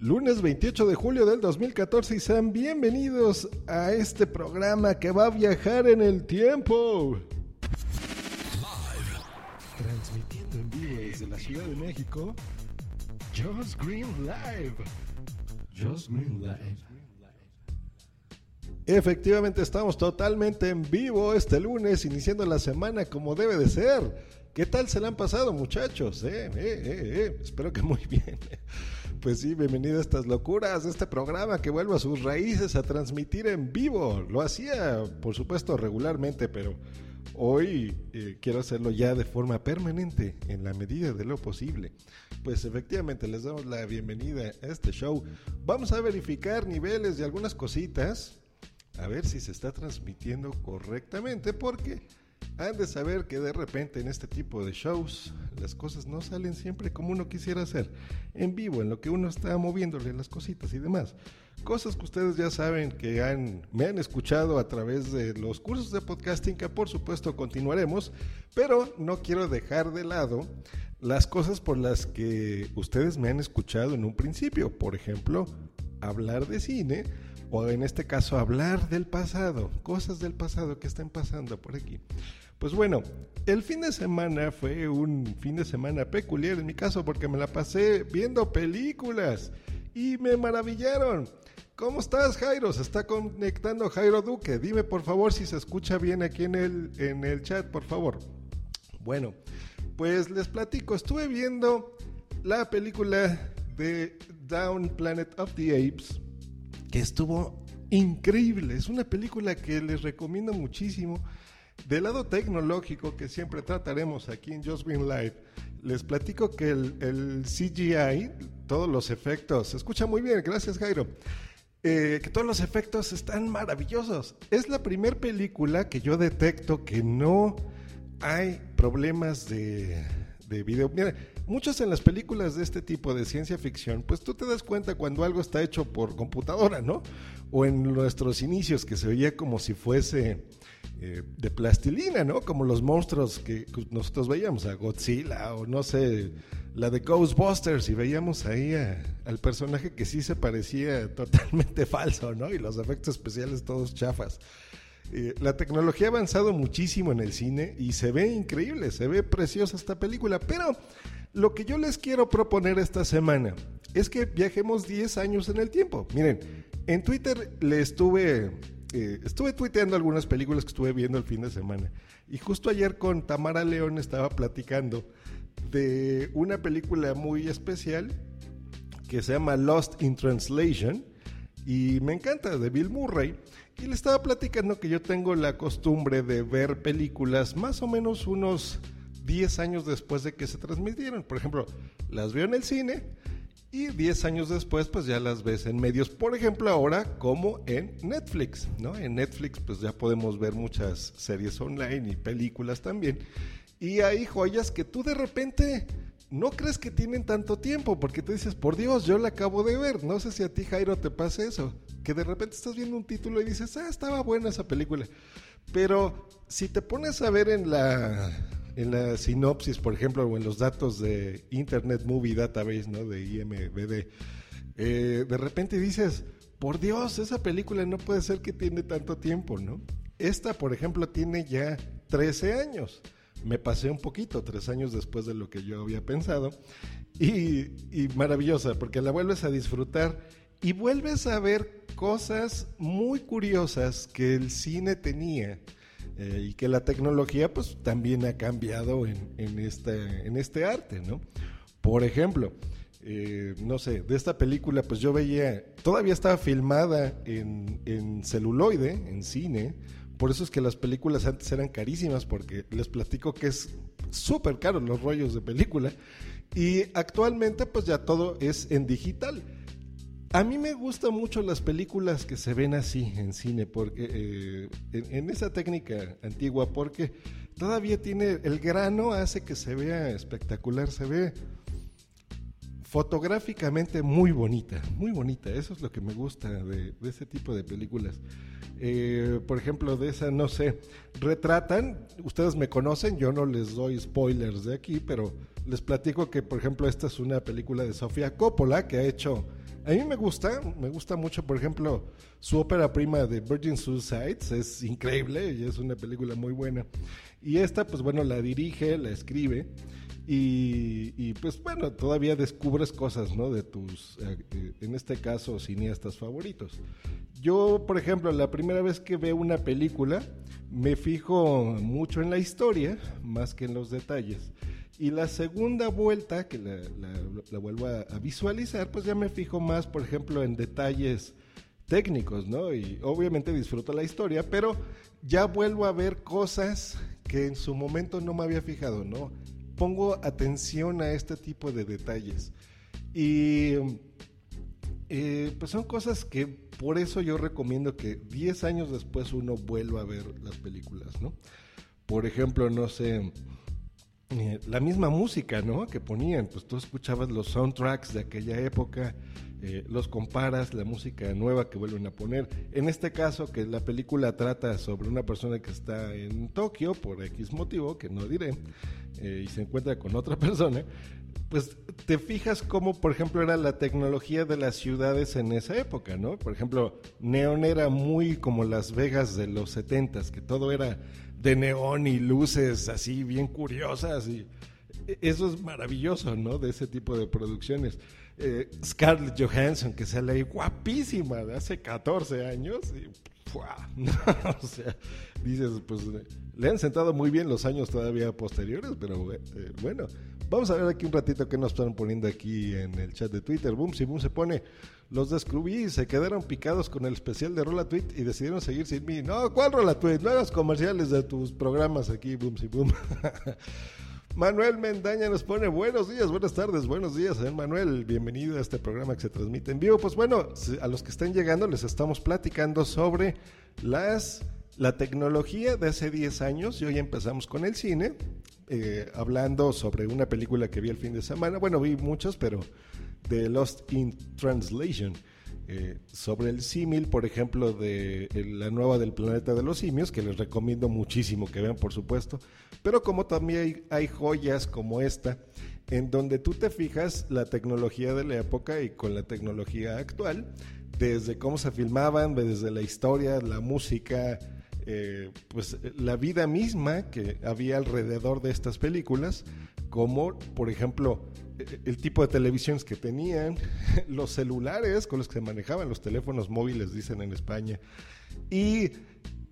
Lunes 28 de julio del 2014 y sean bienvenidos a este programa que va a viajar en el tiempo. Transmitiendo en vivo desde la Ciudad de México, Just Green Live. Just Green Live. Efectivamente estamos totalmente en vivo este lunes, iniciando la semana como debe de ser. ¿Qué tal se la han pasado muchachos? Eh, eh, eh, Espero que muy bien. Pues sí, bienvenido a estas locuras de este programa que vuelve a sus raíces a transmitir en vivo. Lo hacía, por supuesto, regularmente, pero hoy quiero hacerlo ya de forma permanente, en la medida de lo posible. Pues efectivamente, les damos la bienvenida a este show. Vamos a verificar niveles de algunas cositas a ver si se está transmitiendo correctamente, porque han de saber que de repente en este tipo de shows las cosas no salen siempre como uno quisiera hacer, en vivo, en lo que uno está moviéndole las cositas y demás. Cosas que ustedes ya saben que han, me han escuchado a través de los cursos de podcasting que por supuesto continuaremos, pero no quiero dejar de lado las cosas por las que ustedes me han escuchado en un principio. Por ejemplo, hablar de cine o en este caso hablar del pasado, cosas del pasado que están pasando por aquí. Pues bueno, el fin de semana fue un fin de semana peculiar en mi caso porque me la pasé viendo películas y me maravillaron. ¿Cómo estás, Jairo? Se está conectando Jairo Duque. Dime por favor si se escucha bien aquí en el, en el chat, por favor. Bueno, pues les platico. Estuve viendo la película de Down Planet of the Apes que estuvo increíble. Es una película que les recomiendo muchísimo. Del lado tecnológico que siempre trataremos aquí en Just Green Live, les platico que el, CGI, todos los efectos, se escucha muy bien, gracias Jairo, eh, que todos los efectos están maravillosos. Es la primera película que yo detecto que no hay problemas de, de video. Mira, muchos en las películas de este tipo de ciencia ficción, pues tú te das cuenta cuando algo está hecho por computadora, ¿no? O en nuestros inicios que se veía como si fuese eh, de plastilina, ¿no? Como los monstruos que nosotros veíamos, a Godzilla o no sé, la de Ghostbusters y veíamos ahí al personaje que sí se parecía totalmente falso, ¿no? Y los efectos especiales todos chafas. Eh, la tecnología ha avanzado muchísimo en el cine y se ve increíble, se ve preciosa esta película, pero lo que yo les quiero proponer esta semana es que viajemos 10 años en el tiempo. Miren, en Twitter le estuve, eh, estuve tuiteando algunas películas que estuve viendo el fin de semana y justo ayer con Tamara León estaba platicando de una película muy especial que se llama Lost in Translation y me encanta, de Bill Murray. Y le estaba platicando que yo tengo la costumbre de ver películas más o menos unos 10 años después de que se transmitieron. Por ejemplo, las veo en el cine y 10 años después pues ya las ves en medios. Por ejemplo, ahora como en Netflix, ¿no? En Netflix pues ya podemos ver muchas series online y películas también. Y hay joyas que tú de repente no crees que tienen tanto tiempo, porque tú dices, por Dios, yo la acabo de ver. No sé si a ti, Jairo, te pasa eso, que de repente estás viendo un título y dices, ah, estaba buena esa película. Pero si te pones a ver en la, en la sinopsis, por ejemplo, o en los datos de Internet Movie Database, ¿no? De IMBD, eh, de repente dices, por Dios, esa película no puede ser que tiene tanto tiempo, ¿no? Esta, por ejemplo, tiene ya 13 años me pasé un poquito, tres años después de lo que yo había pensado. Y, maravillosa, porque la vuelves a disfrutar y vuelves a ver cosas muy curiosas que el cine tenía. Eh, y que la tecnología pues también ha cambiado en, este, en este arte, ¿no? Por ejemplo, eh, no sé, de esta película pues yo veía, todavía estaba filmada en, en celuloide, en cine, por eso es que las películas antes eran carísimas, porque les platico que es súper caro los rollos de película. Y actualmente pues ya todo es en digital. A mí me gustan mucho las películas que se ven así en cine, porque eh, en, esa técnica antigua, porque todavía tiene el grano hace que se vea espectacular, se ve fotográficamente muy bonita, muy bonita. Eso es lo que me gusta de, ese tipo de películas. Eh, por ejemplo, de esa, no sé, retratan, ustedes me conocen, yo no les doy spoilers de aquí, pero les platico que, por ejemplo, esta es una película de Sofía Coppola que ha hecho a mí me gusta, me gusta mucho, por ejemplo, su ópera prima de Virgin Suicides, es increíble y es una película muy buena. Y esta, pues bueno, la dirige, la escribe. Y, pues bueno, todavía descubres cosas, ¿no? De tus, eh, eh, en este caso, cineastas favoritos. Yo, por ejemplo, la primera vez que veo una película, me fijo mucho en la historia, más que en los detalles. Y la segunda vuelta, que la, vuelvo a, visualizar, pues ya me fijo más, por ejemplo, en detalles técnicos, ¿no? Y obviamente disfruto la historia, pero ya vuelvo a ver cosas que en su momento no me había fijado, ¿no? pongo atención a este tipo de detalles. Y eh, pues son cosas que por eso yo recomiendo que 10 años después uno vuelva a ver las películas, ¿no? Por ejemplo, no sé, eh, la misma música, ¿no? Que ponían, pues tú escuchabas los soundtracks de aquella época, eh, los comparas, la música nueva que vuelven a poner. En este caso, que la película trata sobre una persona que está en Tokio por X motivo, que no diré, eh, y se encuentra con otra persona, pues te fijas cómo, por ejemplo, era la tecnología de las ciudades en esa época, ¿no? Por ejemplo, Neon era muy como Las Vegas de los 70 que todo era de neón y luces así bien curiosas y eso es maravilloso, ¿no? De ese tipo de producciones. Eh, Scarlett Johansson, que sale ahí guapísima de hace 14 años, y, o sea, dices, pues le han sentado muy bien los años todavía posteriores, pero eh, bueno, vamos a ver aquí un ratito qué nos están poniendo aquí en el chat de Twitter. Boom, si Boom se pone, los descubrí se quedaron picados con el especial de Rola Tweet y decidieron seguir sin mí. No, ¿cuál Rola Tweet? Comerciales de tus programas aquí, Boom, si Boom. Manuel Mendaña nos pone buenos días, buenas tardes, buenos días, ¿eh? Manuel. Bienvenido a este programa que se transmite en vivo. Pues bueno, a los que están llegando les estamos platicando sobre las la tecnología de hace 10 años. Y hoy empezamos con el cine, eh, hablando sobre una película que vi el fin de semana. Bueno, vi muchos, pero de Lost in Translation. Eh, sobre el símil, por ejemplo, de la nueva del planeta de los simios, que les recomiendo muchísimo que vean, por supuesto, pero como también hay, joyas como esta, en donde tú te fijas la tecnología de la época y con la tecnología actual, desde cómo se filmaban, desde la historia, la música, eh, pues la vida misma que había alrededor de estas películas, como por ejemplo el tipo de televisiones que tenían, los celulares con los que se manejaban, los teléfonos móviles, dicen en España, y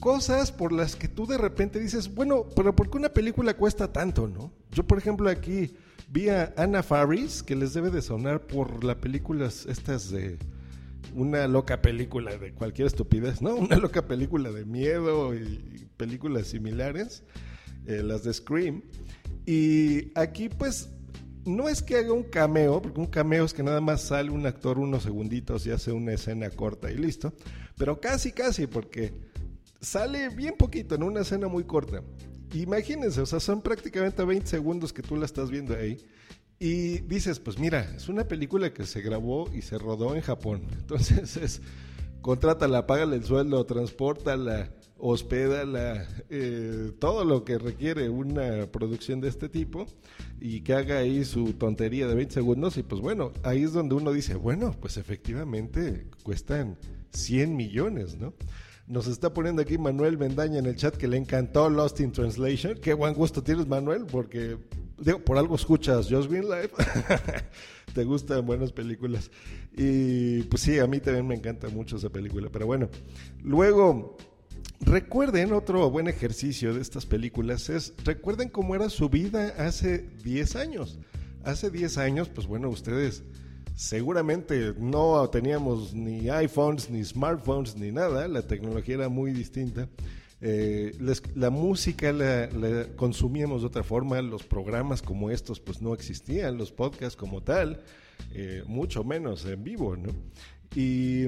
cosas por las que tú de repente dices, bueno, pero ¿por qué una película cuesta tanto, no? Yo, por ejemplo, aquí vi a Anna Faris, que les debe de sonar por las películas estas de una loca película de cualquier estupidez, ¿no? Una loca película de miedo y películas similares, eh, las de Scream. Y aquí pues no es que haga un cameo, porque un cameo es que nada más sale un actor unos segunditos y hace una escena corta y listo, pero casi, casi, porque sale bien poquito en una escena muy corta. Imagínense, o sea, son prácticamente 20 segundos que tú la estás viendo ahí. Y dices, pues mira, es una película que se grabó y se rodó en Japón. Entonces es, contrátala, págale el sueldo, transportala, hospédala, eh, todo lo que requiere una producción de este tipo y que haga ahí su tontería de 20 segundos y pues bueno, ahí es donde uno dice, bueno, pues efectivamente cuestan 100 millones, ¿no? Nos está poniendo aquí Manuel Mendaña en el chat que le encantó Lost in Translation. Qué buen gusto tienes, Manuel, porque digo, por algo escuchas Just Green Life. Te gustan buenas películas. Y pues sí, a mí también me encanta mucho esa película. Pero bueno, luego Recuerden, otro buen ejercicio de estas películas es, recuerden cómo era su vida hace 10 años. Hace 10 años, pues bueno, ustedes seguramente no teníamos ni iPhones, ni smartphones, ni nada, la tecnología era muy distinta. Eh, la música la, consumíamos de otra forma, los programas como estos pues no existían, los podcasts como tal, eh, mucho menos en vivo, ¿no? Y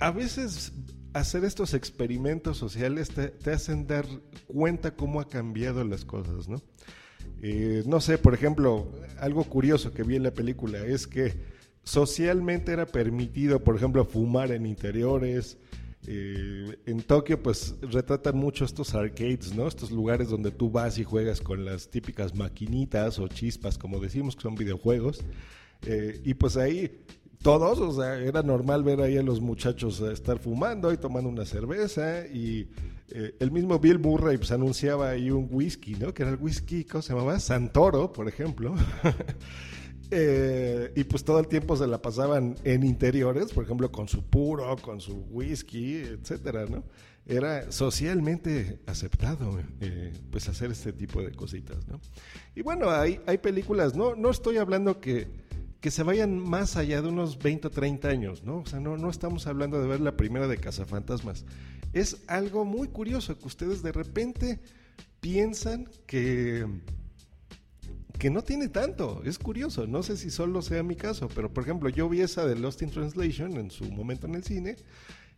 a veces hacer estos experimentos sociales te, hacen dar cuenta cómo ha cambiado las cosas, ¿no? Eh, no sé, por ejemplo, algo curioso que vi en la película es que socialmente era permitido, por ejemplo, fumar en interiores. Eh, en Tokio, pues retratan mucho estos arcades, ¿no? Estos lugares donde tú vas y juegas con las típicas maquinitas o chispas, como decimos, que son videojuegos. Eh, y pues ahí todos, o sea, era normal ver ahí a los muchachos eh, estar fumando y tomando una cerveza y eh, el mismo Bill Murray pues anunciaba ahí un whisky, ¿no? Que era el whisky, ¿cómo se llamaba? Santoro, por ejemplo. Eh, y pues todo el tiempo se la pasaban en interiores, por ejemplo, con su puro, con su whisky, etcétera, ¿no? Era socialmente aceptado, pues hacer este tipo de cositas, ¿no? Y bueno, hay, hay películas, no, no estoy hablando que que se vayan más allá de unos 20 o 30 años, ¿no? O sea, no, no estamos hablando de ver la primera de Cazafantasmas. Es algo muy curioso que ustedes de repente piensan que, que no tiene tanto. Es curioso, no sé si solo sea mi caso, pero por ejemplo, yo vi esa de Lost in Translation en su momento en el cine.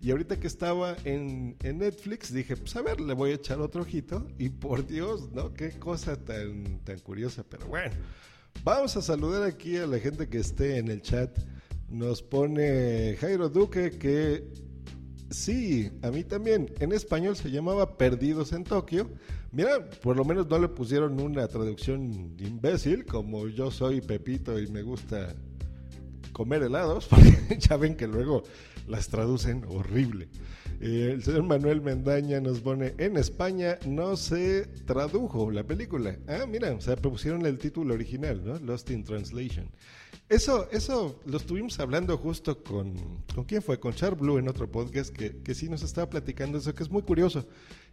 Y ahorita que estaba en, en, Netflix, dije, pues a ver, le voy a echar otro ojito. Y por Dios, ¿no? Qué cosa tan, tan curiosa. Pero bueno, Vamos a saludar aquí a la gente que esté en el chat. Nos pone Jairo Duque que sí, a mí también. En español se llamaba Perdidos en Tokio. Mira, por lo menos no le pusieron una traducción imbécil, como yo soy Pepito y me gusta comer helados, porque ya ven que luego las traducen horrible. El señor Manuel Mendaña nos pone, en España no se tradujo la película. Ah, mira, o sea, propusieron el título original, ¿no? Lost in Translation. Eso, eso lo estuvimos hablando justo con, ¿con quién fue? Con Char Blue en otro podcast que, que sí nos estaba platicando eso, que es muy curioso,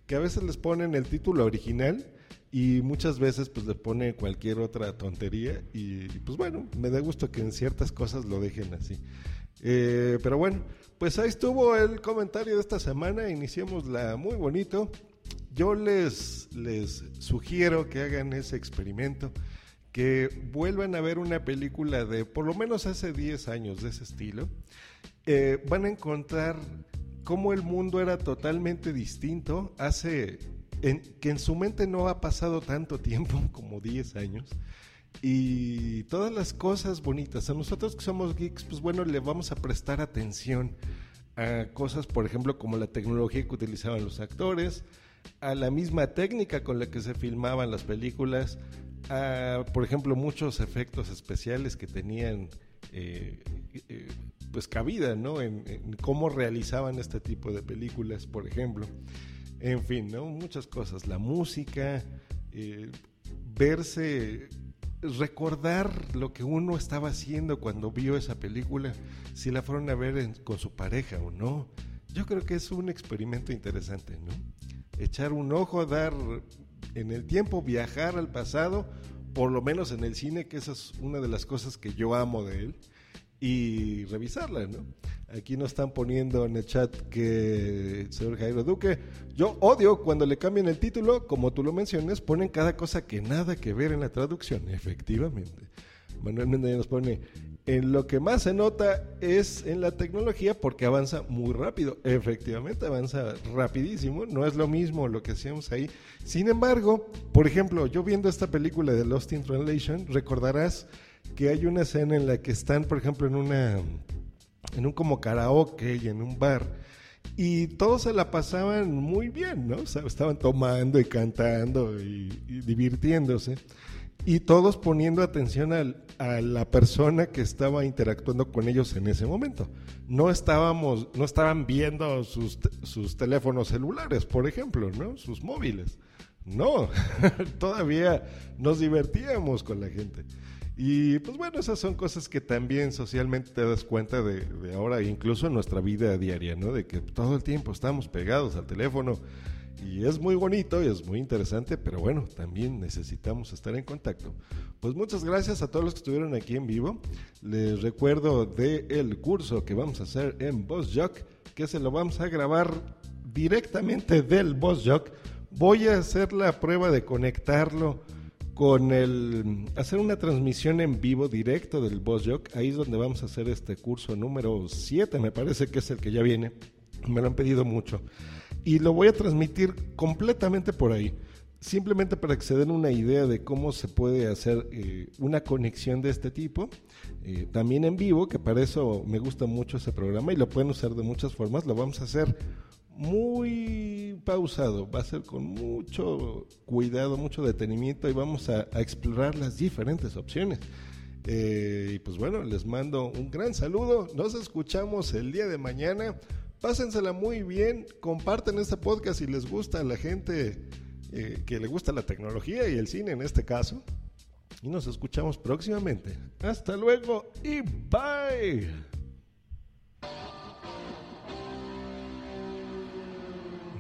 que a veces les ponen el título original y muchas veces pues le ponen cualquier otra tontería y pues bueno, me da gusto que en ciertas cosas lo dejen así. Eh, pero bueno, pues ahí estuvo el comentario de esta semana. Iniciémosla muy bonito. Yo les, les sugiero que hagan ese experimento, que vuelvan a ver una película de por lo menos hace 10 años de ese estilo. Eh, van a encontrar cómo el mundo era totalmente distinto hace que en su mente no ha pasado tanto tiempo como 10 años y todas las cosas bonitas. A nosotros que somos geeks, pues bueno, le vamos a prestar atención a cosas, por ejemplo, como la tecnología que utilizaban los actores, a la misma técnica con la que se filmaban las películas, a, por ejemplo, muchos efectos especiales que tenían eh, eh, pues cabida, ¿no? En, cómo realizaban este tipo de películas, por ejemplo. En fin, ¿no? Muchas cosas. La música, eh, verse recordar lo que uno estaba haciendo cuando vio esa película, si la fueron a ver con su pareja o no. Yo creo que es un experimento interesante, ¿no? Echar un ojo, dar en el tiempo, viajar al pasado, por lo menos en el cine, que esa es una de las cosas que yo amo de él, y revisarla, ¿no? Aquí nos están poniendo en el chat que, señor Jairo Duque, yo odio cuando le cambian el título, como tú lo mencionas, ponen cada cosa que nada que ver en la traducción, efectivamente. Manuel Méndez nos pone, en lo que más se nota es en la tecnología porque avanza muy rápido. Efectivamente, avanza rapidísimo. No es lo mismo lo que hacíamos ahí. Sin embargo, por ejemplo, yo viendo esta película de Lost in Translation, recordarás que hay una escena en la que están, por ejemplo, en una en un como karaoke y en un bar. Y todos se la pasaban muy bien, ¿no? O sea, estaban tomando y cantando y, divirtiéndose. Y todos poniendo atención a la persona que estaba interactuando con ellos en ese momento. No estábamos, no estaban viendo sus, sus teléfonos celulares, por ejemplo, ¿no? Sus móviles. No, todavía nos divertíamos con la gente. Y pues bueno, esas son cosas que también socialmente te das cuenta de, ahora, incluso en nuestra vida diaria, ¿no? De que todo el tiempo estamos pegados al teléfono y es muy bonito y es muy interesante, pero bueno, también necesitamos estar en contacto. Pues muchas gracias a todos los que estuvieron aquí en vivo. Les recuerdo del el curso que vamos a hacer en BossJock, que se lo vamos a grabar directamente del BossJock. Voy a hacer la prueba de conectarlo con el hacer una transmisión en vivo directo del Boss Jock. Ahí es donde vamos a hacer este curso número 7, me parece que es el que ya viene. Me lo han pedido mucho. Y lo voy a transmitir completamente por ahí. Simplemente para que se den una idea de cómo se puede hacer eh, una conexión de este tipo. Eh, también en vivo, que para eso me gusta mucho ese programa y lo pueden usar de muchas formas. Lo vamos a hacer muy pausado, va a ser con mucho cuidado, mucho detenimiento y vamos a, explorar las diferentes opciones. Eh, y pues bueno, les mando un gran saludo. Nos escuchamos el día de mañana. Pásensela muy bien. Comparten este podcast si les gusta a la gente eh, que le gusta la tecnología y el cine en este caso. Y nos escuchamos próximamente. Hasta luego y bye.